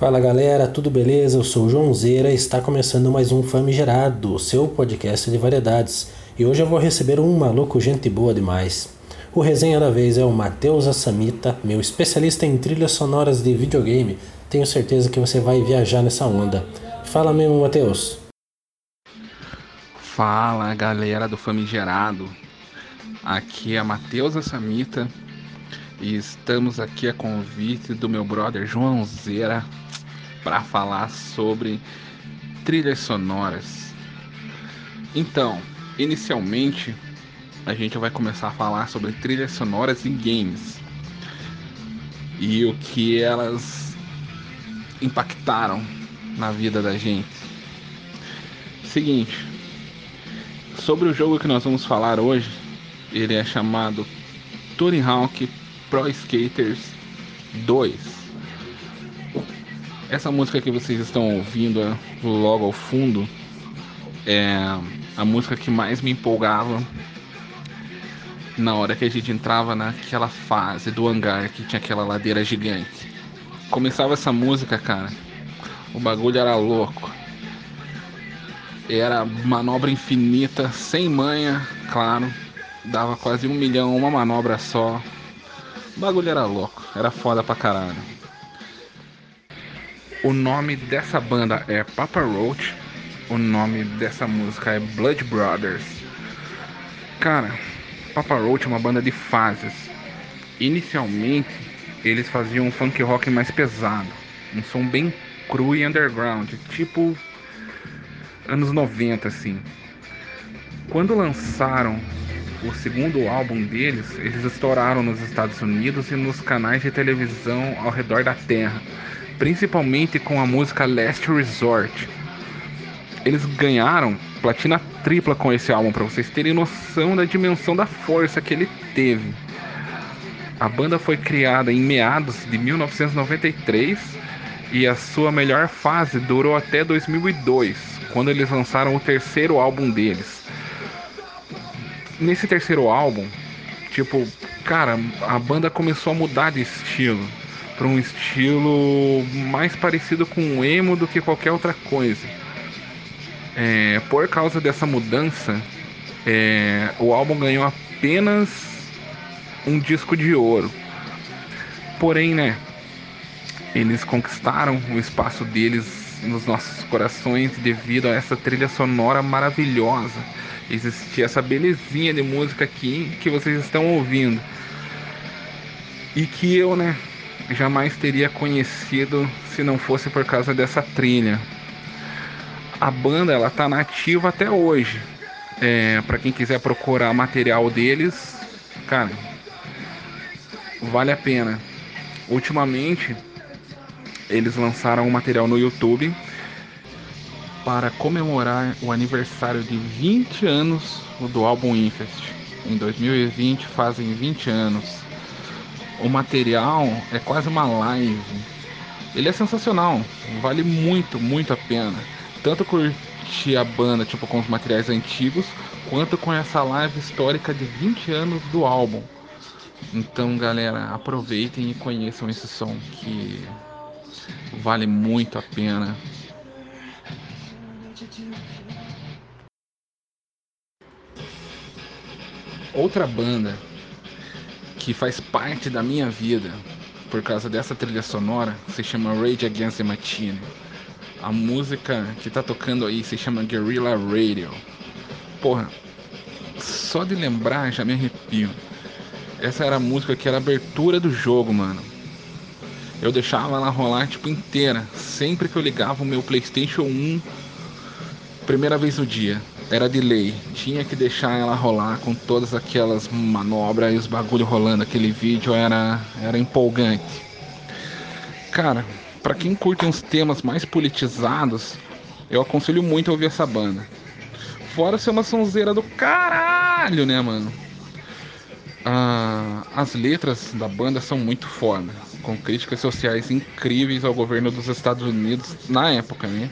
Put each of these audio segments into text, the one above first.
Fala galera, tudo beleza? Eu sou o João Zeira e está começando mais um Famigerado, seu podcast de variedades. E hoje eu vou receber um maluco gente boa demais. O resenha da vez é o Matheus Assamita, meu especialista em trilhas sonoras de videogame. Tenho certeza que você vai viajar nessa onda. Fala mesmo, Matheus. Fala galera do Famigerado, aqui é Matheus Assamita e estamos aqui a convite do meu brother João Zeira para falar sobre trilhas sonoras. Então, inicialmente a gente vai começar a falar sobre trilhas sonoras em games e o que elas impactaram na vida da gente. Seguinte, sobre o jogo que nós vamos falar hoje, ele é chamado Tony Hawk Pro Skaters 2. Essa música que vocês estão ouvindo logo ao fundo é a música que mais me empolgava na hora que a gente entrava naquela fase do hangar que tinha aquela ladeira gigante. Começava essa música, cara, o bagulho era louco. Era manobra infinita, sem manha, claro. Dava quase um milhão, uma manobra só. O bagulho era louco, era foda pra caralho. O nome dessa banda é Papa Roach. O nome dessa música é Blood Brothers. Cara, Papa Roach é uma banda de fases. Inicialmente, eles faziam um funk rock mais pesado, um som bem cru e underground, tipo anos 90 assim. Quando lançaram o segundo álbum deles, eles estouraram nos Estados Unidos e nos canais de televisão ao redor da Terra, principalmente com a música Last Resort. Eles ganharam platina tripla com esse álbum, para vocês terem noção da dimensão da força que ele teve. A banda foi criada em meados de 1993 e a sua melhor fase durou até 2002, quando eles lançaram o terceiro álbum deles nesse terceiro álbum, tipo, cara, a banda começou a mudar de estilo para um estilo mais parecido com o emo do que qualquer outra coisa. É, por causa dessa mudança, é, o álbum ganhou apenas um disco de ouro. Porém, né, eles conquistaram o espaço deles nos nossos corações devido a essa trilha sonora maravilhosa existir essa belezinha de música aqui que vocês estão ouvindo. E que eu, né, jamais teria conhecido se não fosse por causa dessa trilha. A banda ela tá nativa até hoje. É, para quem quiser procurar material deles, cara, vale a pena. Ultimamente eles lançaram um material no YouTube para comemorar o aniversário de 20 anos do álbum Infest. Em 2020 fazem 20 anos. O material é quase uma live. Ele é sensacional, vale muito, muito a pena. Tanto curtir a banda tipo com os materiais antigos, quanto com essa live histórica de 20 anos do álbum. Então, galera, aproveitem e conheçam esse som que vale muito a pena. Outra banda que faz parte da minha vida por causa dessa trilha sonora se chama Rage Against the Machine. A música que tá tocando aí se chama Guerrilla Radio. Porra, só de lembrar já me arrepio. Essa era a música que era a abertura do jogo, mano. Eu deixava ela rolar tipo inteira, sempre que eu ligava o meu PlayStation 1 primeira vez no dia. Era de lei. Tinha que deixar ela rolar com todas aquelas manobras e os bagulho rolando. Aquele vídeo era, era empolgante. Cara, para quem curte uns temas mais politizados, eu aconselho muito a ouvir essa banda. Fora ser uma sonzeira do caralho, né, mano? Ah, as letras da banda são muito foda, com críticas sociais incríveis ao governo dos Estados Unidos na época, né?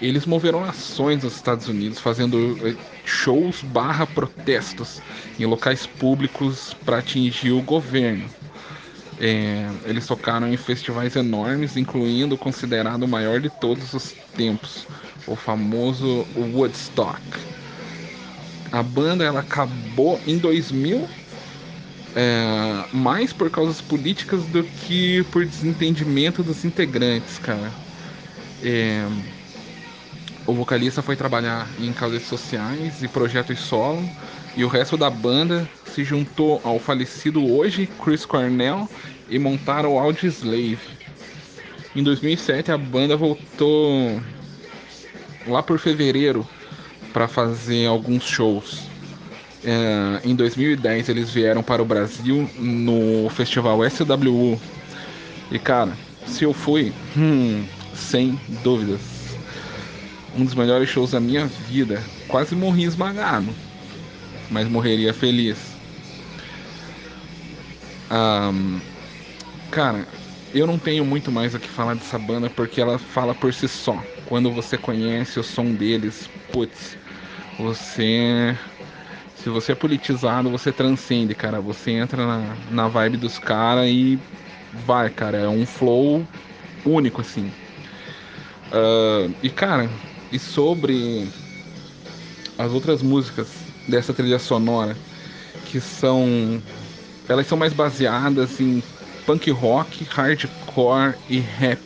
eles moveram ações nos Estados Unidos fazendo eh, shows barra protestos em locais públicos para atingir o governo. É, eles tocaram em festivais enormes, incluindo o considerado o maior de todos os tempos, o famoso Woodstock. A banda ela acabou em 2000 é, mais por causas políticas do que por desentendimento dos integrantes, cara. É, o vocalista foi trabalhar em causas sociais e projetos solo, e o resto da banda se juntou ao falecido hoje Chris Cornell e montaram o Audioslave. Em 2007 a banda voltou lá por fevereiro para fazer alguns shows. É, em 2010 eles vieram para o Brasil no festival SWU. E cara, se eu fui, hum, sem dúvidas, um dos melhores shows da minha vida. Quase morri esmagado, mas morreria feliz. Um, cara, eu não tenho muito mais o que falar dessa banda porque ela fala por si só. Quando você conhece o som deles, putz, você. Se você é politizado, você transcende, cara. Você entra na, na vibe dos caras e vai, cara. É um flow único, assim. Uh, e, cara, e sobre as outras músicas dessa trilha sonora, que são. Elas são mais baseadas em punk rock, hardcore e rap.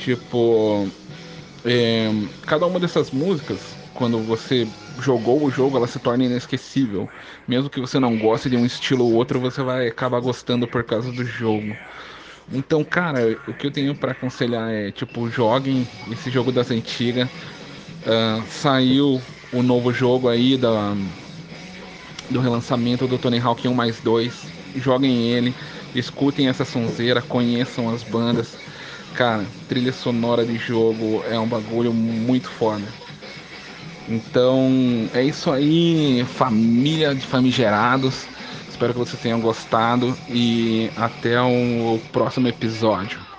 Tipo, é, cada uma dessas músicas, quando você jogou o jogo, ela se torna inesquecível. Mesmo que você não goste de um estilo ou outro, você vai acabar gostando por causa do jogo. Então, cara, o que eu tenho para aconselhar é, tipo, joguem esse jogo das antigas. Uh, saiu o novo jogo aí da, do relançamento do Tony Hawk 1 mais 2. Joguem ele, escutem essa sonzeira, conheçam as bandas. Cara, trilha sonora de jogo é um bagulho muito foda. Então é isso aí, família de famigerados. Espero que vocês tenham gostado e até o próximo episódio.